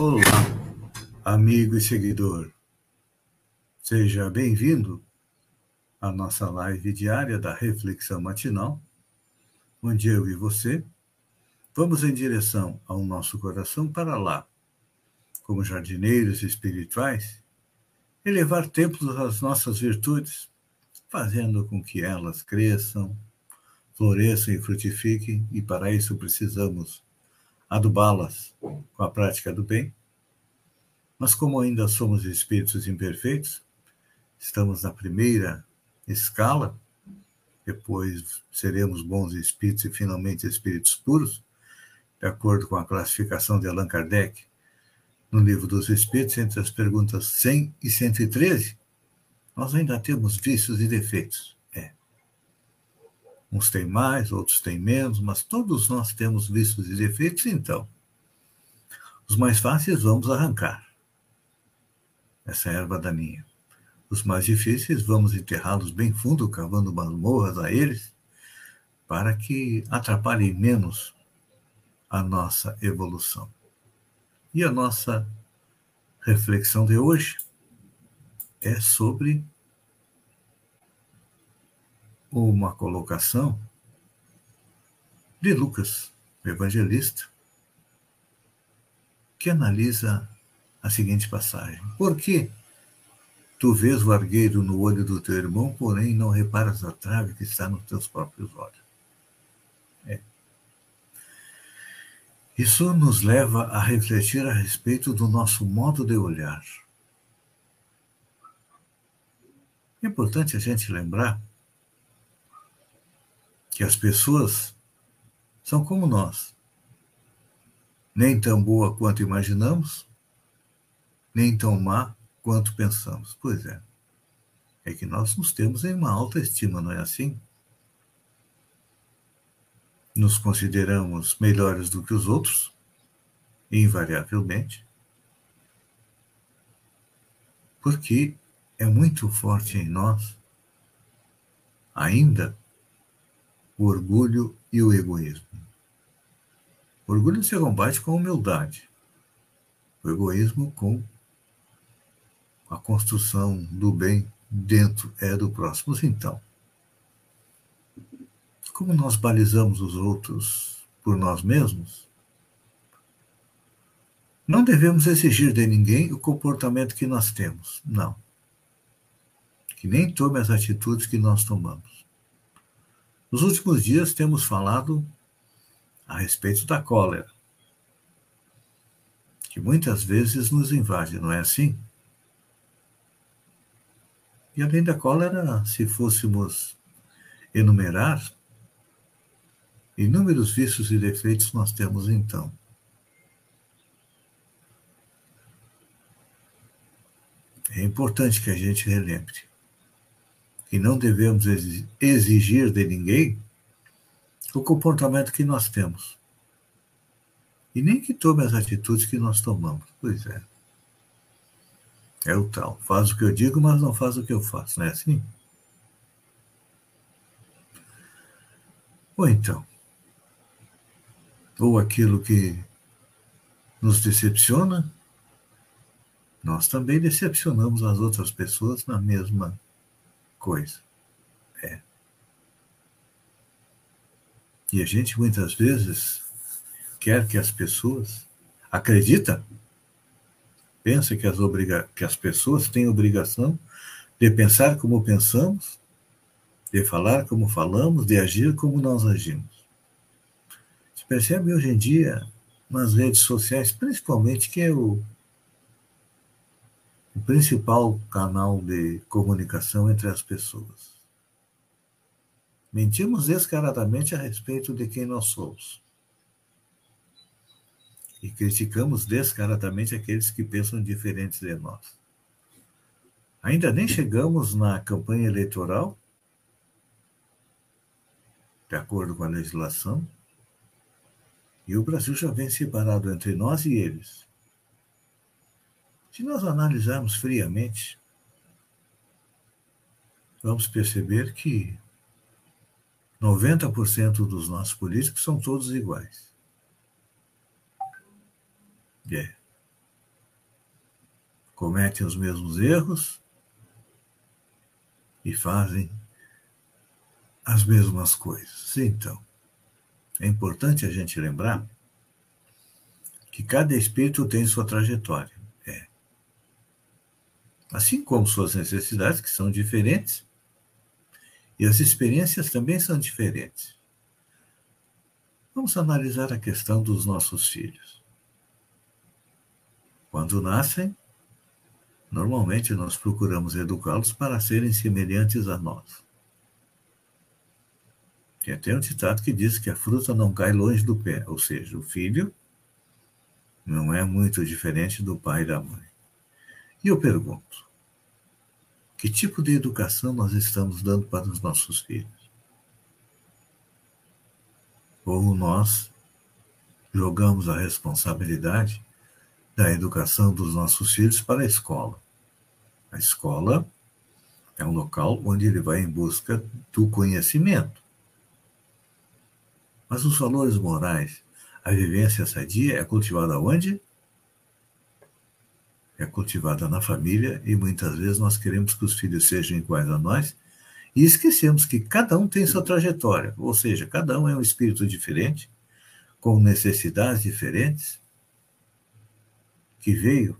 Olá, amigo e seguidor. Seja bem-vindo à nossa live diária da Reflexão Matinal, onde eu e você vamos em direção ao nosso coração para lá, como jardineiros espirituais, elevar templos às nossas virtudes, fazendo com que elas cresçam, floresçam e frutifiquem, e para isso precisamos adubá-las com a prática do bem. Mas, como ainda somos espíritos imperfeitos, estamos na primeira escala, depois seremos bons espíritos e finalmente espíritos puros, de acordo com a classificação de Allan Kardec, no Livro dos Espíritos, entre as perguntas 100 e 113, nós ainda temos vícios e defeitos. Uns têm mais, outros têm menos, mas todos nós temos vícios e defeitos, então. Os mais fáceis vamos arrancar. Essa erva daninha. Os mais difíceis vamos enterrá-los bem fundo, cavando masmorras a eles, para que atrapalhem menos a nossa evolução. E a nossa reflexão de hoje é sobre uma colocação de Lucas, evangelista, que analisa a seguinte passagem: Por que tu vês o argueiro no olho do teu irmão, porém não reparas a trave que está nos teus próprios olhos? É. Isso nos leva a refletir a respeito do nosso modo de olhar. É importante a gente lembrar que as pessoas são como nós. Nem tão boa quanto imaginamos, nem tão má quanto pensamos. Pois é. É que nós nos temos em uma alta estima, não é assim? Nos consideramos melhores do que os outros, invariavelmente, porque é muito forte em nós ainda o orgulho e o egoísmo. O orgulho se combate com humildade, o egoísmo com a construção do bem dentro é do próximo. Então, como nós balizamos os outros por nós mesmos, não devemos exigir de ninguém o comportamento que nós temos, não. Que nem tome as atitudes que nós tomamos. Nos últimos dias temos falado a respeito da cólera, que muitas vezes nos invade, não é assim? E além da cólera, se fôssemos enumerar, inúmeros vícios e defeitos nós temos então. É importante que a gente relembre que não devemos exigir de ninguém o comportamento que nós temos. E nem que tome as atitudes que nós tomamos. Pois é. É o tal. Faz o que eu digo, mas não faz o que eu faço, não é assim? Ou então, ou aquilo que nos decepciona, nós também decepcionamos as outras pessoas na mesma coisa. É. E a gente muitas vezes quer que as pessoas acredita, pensa que as, que as pessoas têm obrigação de pensar como pensamos, de falar como falamos, de agir como nós agimos. Se percebe hoje em dia nas redes sociais, principalmente, que é o o principal canal de comunicação entre as pessoas. Mentimos descaradamente a respeito de quem nós somos. e criticamos descaradamente aqueles que pensam diferentes de nós. Ainda nem chegamos na campanha eleitoral, de acordo com a legislação, e o Brasil já vem separado entre nós e eles. Se nós analisarmos friamente, vamos perceber que 90% dos nossos políticos são todos iguais. É. Cometem os mesmos erros e fazem as mesmas coisas. Então, é importante a gente lembrar que cada espírito tem sua trajetória. Assim como suas necessidades, que são diferentes, e as experiências também são diferentes. Vamos analisar a questão dos nossos filhos. Quando nascem, normalmente nós procuramos educá-los para serem semelhantes a nós. Tem até um ditado que diz que a fruta não cai longe do pé, ou seja, o filho não é muito diferente do pai e da mãe. E eu pergunto: que tipo de educação nós estamos dando para os nossos filhos? Ou nós jogamos a responsabilidade da educação dos nossos filhos para a escola? A escola é um local onde ele vai em busca do conhecimento. Mas os valores morais, a vivência sadia é cultivada onde? É cultivada na família e muitas vezes nós queremos que os filhos sejam iguais a nós e esquecemos que cada um tem sua trajetória, ou seja, cada um é um espírito diferente, com necessidades diferentes, que veio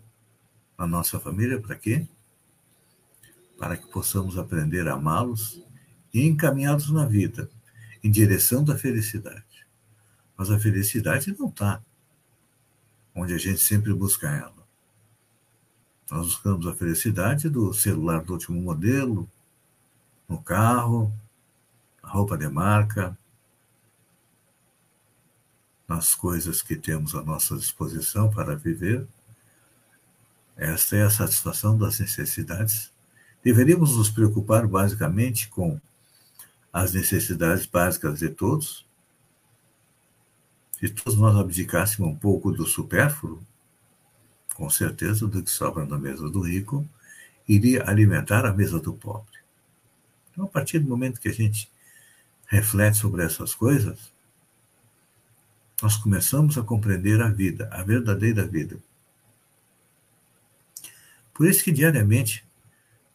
na nossa família para quê? Para que possamos aprender a amá-los e encaminhá-los na vida, em direção da felicidade. Mas a felicidade não está onde a gente sempre busca ela. Nós buscamos a felicidade do celular do último modelo, no carro, a roupa de marca, nas coisas que temos à nossa disposição para viver. Esta é a satisfação das necessidades. Deveríamos nos preocupar basicamente com as necessidades básicas de todos. Se todos nós abdicássemos um pouco do supérfluo, com certeza, do que sobra na mesa do rico iria alimentar a mesa do pobre. Então, a partir do momento que a gente reflete sobre essas coisas, nós começamos a compreender a vida, a verdadeira vida. Por isso que diariamente,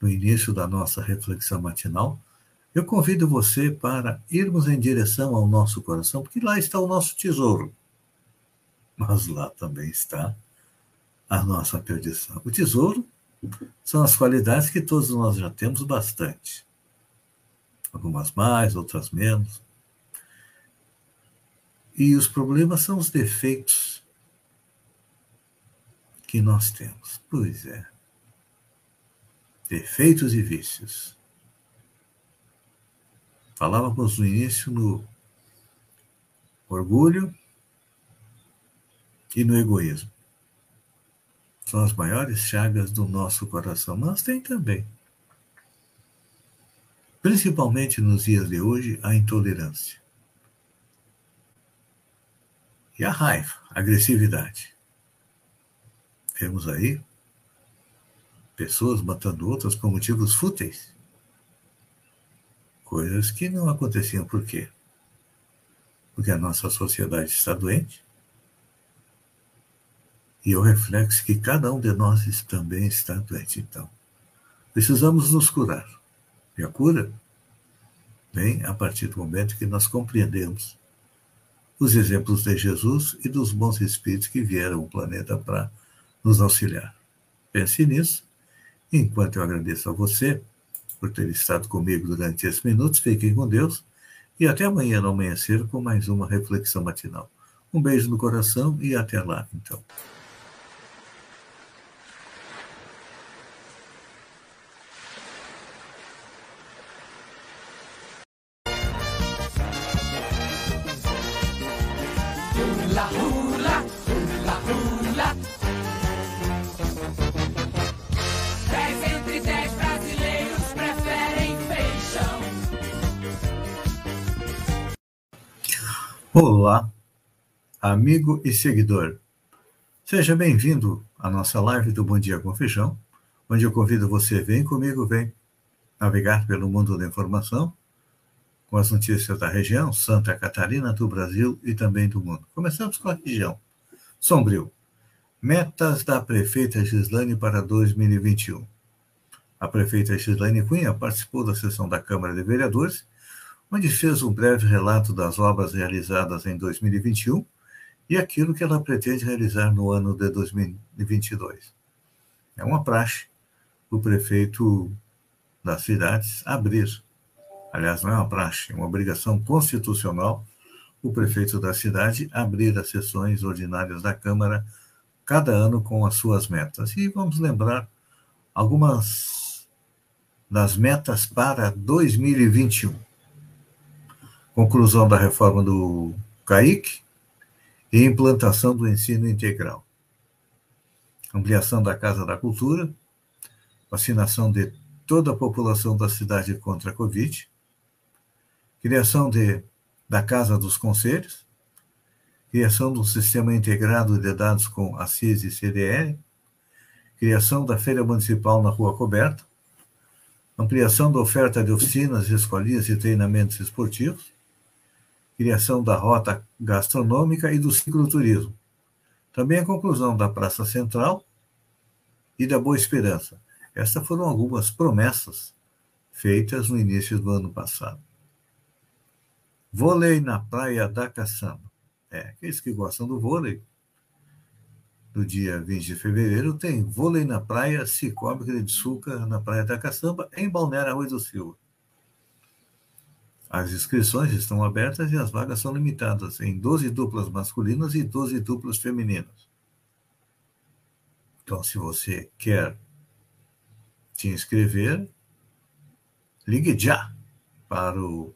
no início da nossa reflexão matinal, eu convido você para irmos em direção ao nosso coração, porque lá está o nosso tesouro. Mas lá também está a nossa perdição. O tesouro são as qualidades que todos nós já temos bastante. Algumas mais, outras menos. E os problemas são os defeitos que nós temos. Pois é. Defeitos e vícios. Falávamos no início no orgulho e no egoísmo são as maiores chagas do nosso coração, mas tem também. Principalmente nos dias de hoje, a intolerância. E a raiva, a agressividade. Temos aí pessoas matando outras por motivos fúteis. Coisas que não aconteciam por quê? Porque a nossa sociedade está doente, e o reflexo que cada um de nós também está doente. Então, precisamos nos curar. E a cura vem a partir do momento que nós compreendemos os exemplos de Jesus e dos bons espíritos que vieram ao planeta para nos auxiliar. Pense nisso. Enquanto eu agradeço a você por ter estado comigo durante esses minutos, fiquem com Deus e até amanhã no amanhecer com mais uma reflexão matinal. Um beijo no coração e até lá, então. hula, hula, hula, hula. Dez entre dez brasileiros preferem feijão. Olá, amigo e seguidor. Seja bem-vindo à nossa live do Bom Dia com Feijão, onde eu convido você, vem comigo, vem navegar pelo mundo da informação com as notícias da região, Santa Catarina, do Brasil e também do mundo. Começamos com a região. Sombrio. Metas da prefeita Gislane para 2021. A prefeita Gislane Cunha participou da sessão da Câmara de Vereadores onde fez um breve relato das obras realizadas em 2021 e aquilo que ela pretende realizar no ano de 2022. É uma praxe o prefeito das cidades abrir. Aliás, não é uma praxe, é uma obrigação constitucional o prefeito da cidade abrir as sessões ordinárias da Câmara cada ano com as suas metas. E vamos lembrar algumas das metas para 2021 conclusão da reforma do CAIC e implantação do ensino integral. Ampliação da Casa da Cultura, vacinação de toda a população da cidade contra a Covid, criação de, da Casa dos Conselhos, criação do sistema integrado de dados com a CIS e CDL, criação da Feira Municipal na Rua Coberta, ampliação da oferta de oficinas, escolinhas e treinamentos esportivos, criação da rota gastronômica e do cicloturismo. Também a conclusão da Praça Central e da Boa Esperança. Essas foram algumas promessas feitas no início do ano passado. Vôlei na Praia da Caçamba. É, aqueles que gostam do vôlei, no dia 20 de fevereiro, tem vôlei na praia Cicobi de Suca, na Praia da Caçamba, em Balneário Arroio do Silva. As inscrições estão abertas e as vagas são limitadas em 12 duplas masculinas e 12 duplas femininas. Então, se você quer te inscrever, ligue já para o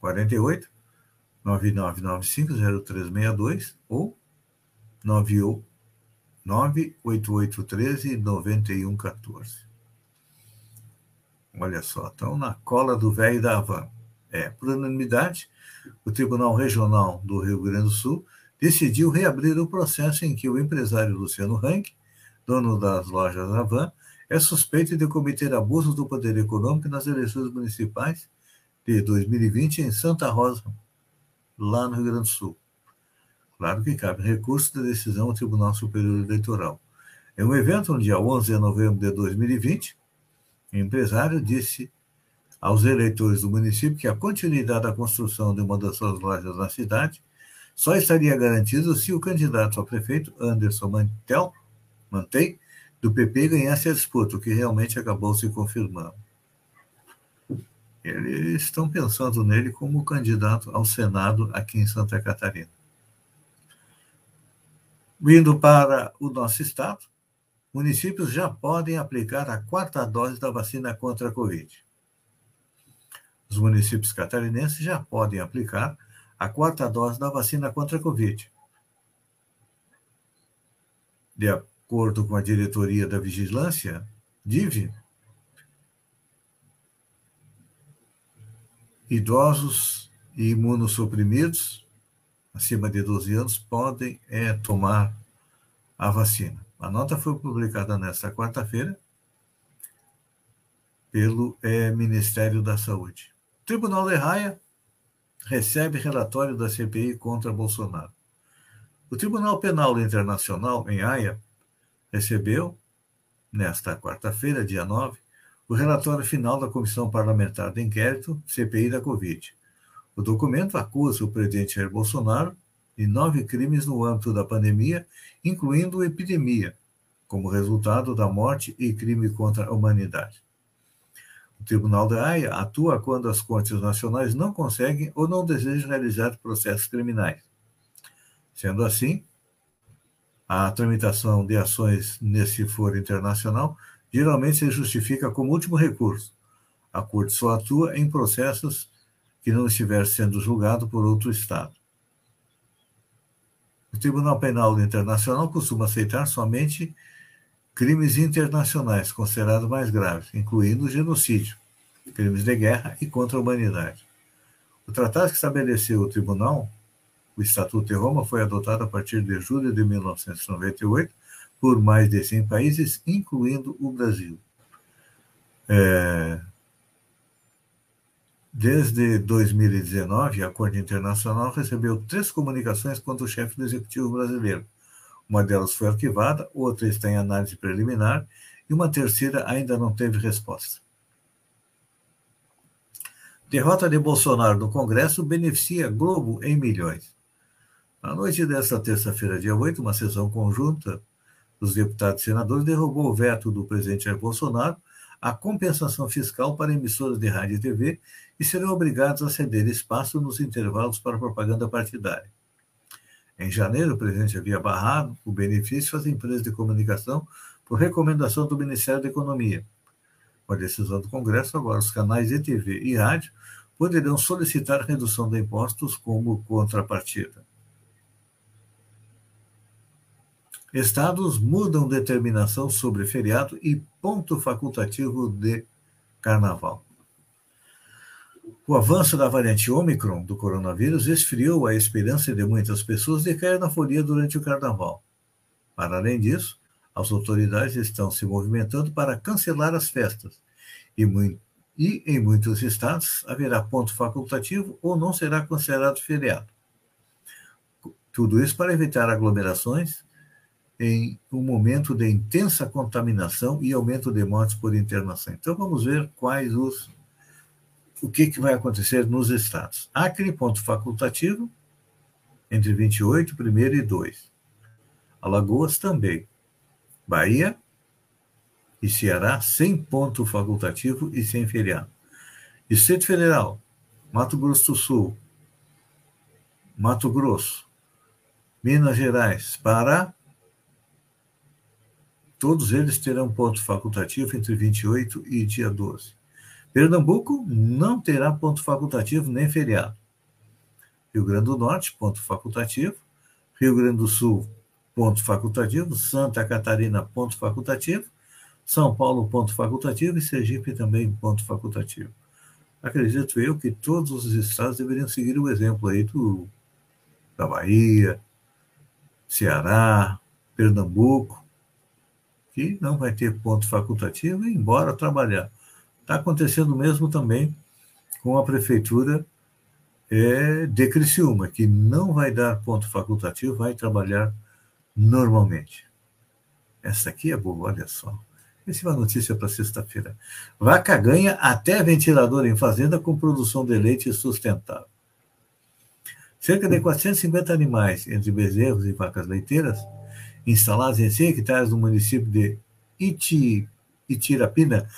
48 99950362 ou 98813 9114. Olha só, estão na cola do velho da Havan. É, por unanimidade, o Tribunal Regional do Rio Grande do Sul decidiu reabrir o processo em que o empresário Luciano Rank, dono das lojas Avan, é suspeito de cometer abusos do poder econômico nas eleições municipais de 2020 em Santa Rosa, lá no Rio Grande do Sul. Claro que cabe recurso da decisão ao Tribunal Superior Eleitoral. Em um evento no dia 11 de novembro de 2020, o empresário disse aos eleitores do município que a continuidade da construção de uma das suas lojas na cidade só estaria garantida se o candidato a prefeito, Anderson Mantel, Mantei, do PP, ganhasse a disputa, o que realmente acabou se confirmando. Eles estão pensando nele como candidato ao Senado aqui em Santa Catarina. Vindo para o nosso estado, municípios já podem aplicar a quarta dose da vacina contra a Covid os municípios catarinenses já podem aplicar a quarta dose da vacina contra a Covid. De acordo com a diretoria da Vigilância, DIV, idosos e imunossuprimidos acima de 12 anos podem é, tomar a vacina. A nota foi publicada nesta quarta-feira pelo é, Ministério da Saúde. Tribunal de Raia recebe relatório da CPI contra Bolsonaro. O Tribunal Penal Internacional, em Haia, recebeu, nesta quarta-feira, dia 9, o relatório final da Comissão Parlamentar de Inquérito, CPI da Covid. O documento acusa o presidente Jair Bolsonaro de nove crimes no âmbito da pandemia, incluindo epidemia, como resultado da morte e crime contra a humanidade. O Tribunal da Haia atua quando as cortes nacionais não conseguem ou não desejam realizar processos criminais. Sendo assim, a tramitação de ações nesse foro internacional geralmente se justifica como último recurso. A Corte só atua em processos que não estiver sendo julgado por outro Estado. O Tribunal Penal Internacional costuma aceitar somente crimes internacionais considerados mais graves, incluindo genocídio, crimes de guerra e contra a humanidade. O tratado que estabeleceu o tribunal, O Estatuto de Roma foi adotado a partir de julho de 1998 por mais de 100 países, incluindo o Brasil. É, Desde 2019, a Corte Internacional recebeu três comunicações contra o chefe do Executivo brasileiro. Uma delas foi arquivada, outra está em análise preliminar e uma terceira ainda não teve resposta. Derrota de Bolsonaro no Congresso beneficia Globo em milhões. Na noite desta terça-feira, dia 8, uma sessão conjunta dos deputados e senadores derrubou o veto do presidente Jair Bolsonaro a compensação fiscal para emissoras de rádio e TV e serão obrigados a ceder espaço nos intervalos para propaganda partidária. Em janeiro, o presidente havia barrado o benefício às empresas de comunicação por recomendação do Ministério da Economia. Com a decisão do Congresso, agora os canais de TV e rádio poderão solicitar redução de impostos como contrapartida. Estados mudam determinação sobre feriado e ponto facultativo de carnaval. O avanço da variante Ômicron do coronavírus esfriou a esperança de muitas pessoas de cair na folia durante o carnaval. Para além disso, as autoridades estão se movimentando para cancelar as festas e, e em muitos estados haverá ponto facultativo ou não será considerado feriado. Tudo isso para evitar aglomerações em um momento de intensa contaminação e aumento de mortes por internação. Então vamos ver quais os o que, que vai acontecer nos estados. Acre, ponto facultativo, entre 28, 1 e 2. Alagoas também. Bahia e Ceará, sem ponto facultativo e sem feriado. Distrito Federal, Mato Grosso do Sul, Mato Grosso, Minas Gerais, Pará, Todos eles terão ponto facultativo entre 28 e dia 12. Pernambuco não terá ponto facultativo nem feriado. Rio Grande do Norte, ponto facultativo. Rio Grande do Sul, ponto facultativo. Santa Catarina, ponto facultativo. São Paulo, ponto facultativo. E Sergipe também, ponto facultativo. Acredito eu que todos os estados deveriam seguir o exemplo aí do, da Bahia, Ceará, Pernambuco, que não vai ter ponto facultativo e embora trabalhar. Está acontecendo mesmo também com a prefeitura é, de Criciúma, que não vai dar ponto facultativo, vai trabalhar normalmente. Essa aqui é boa, olha só. Essa é uma notícia para sexta-feira. Vaca ganha até ventilador em fazenda com produção de leite sustentável. Cerca de 450 animais, entre bezerros e vacas leiteiras, instalados em 100 hectares no município de Iti, Itirapina,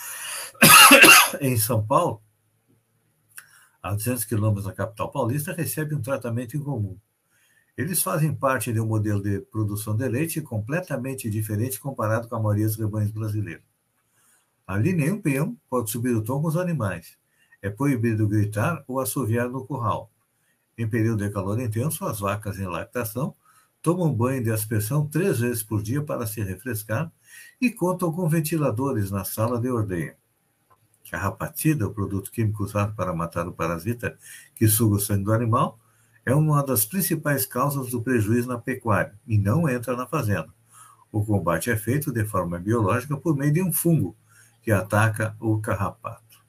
em São Paulo, a 200 quilômetros da capital paulista, recebem um tratamento incomum. Eles fazem parte de um modelo de produção de leite completamente diferente comparado com a maioria dos rebanhos brasileiros. Ali, nenhum peão pode subir o tom com os animais. É proibido gritar ou assoviar no curral. Em período de calor intenso, as vacas em lactação tomam banho de aspersão três vezes por dia para se refrescar e contam com ventiladores na sala de ordenha. A rapatida, o produto químico usado para matar o parasita que suga o sangue do animal, é uma das principais causas do prejuízo na pecuária e não entra na fazenda. O combate é feito de forma biológica por meio de um fungo que ataca o carrapato.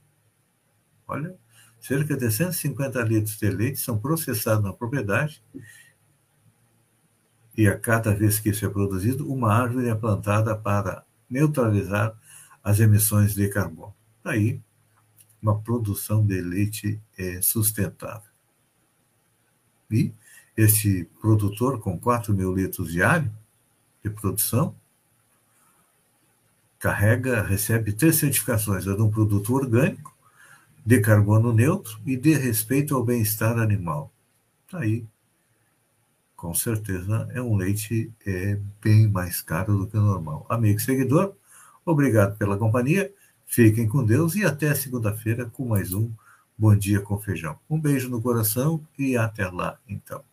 Olha, cerca de 150 litros de leite são processados na propriedade e a cada vez que isso é produzido, uma árvore é plantada para neutralizar as emissões de carbono. Daí, uma produção de leite é sustentável. E esse produtor, com 4 mil litros diário de produção, carrega, recebe três certificações: a de um produto orgânico, de carbono neutro e de respeito ao bem-estar animal. Está aí com certeza é um leite é, bem mais caro do que o normal. Amigo seguidor, obrigado pela companhia, fiquem com Deus e até segunda-feira com mais um Bom Dia com Feijão. Um beijo no coração e até lá, então.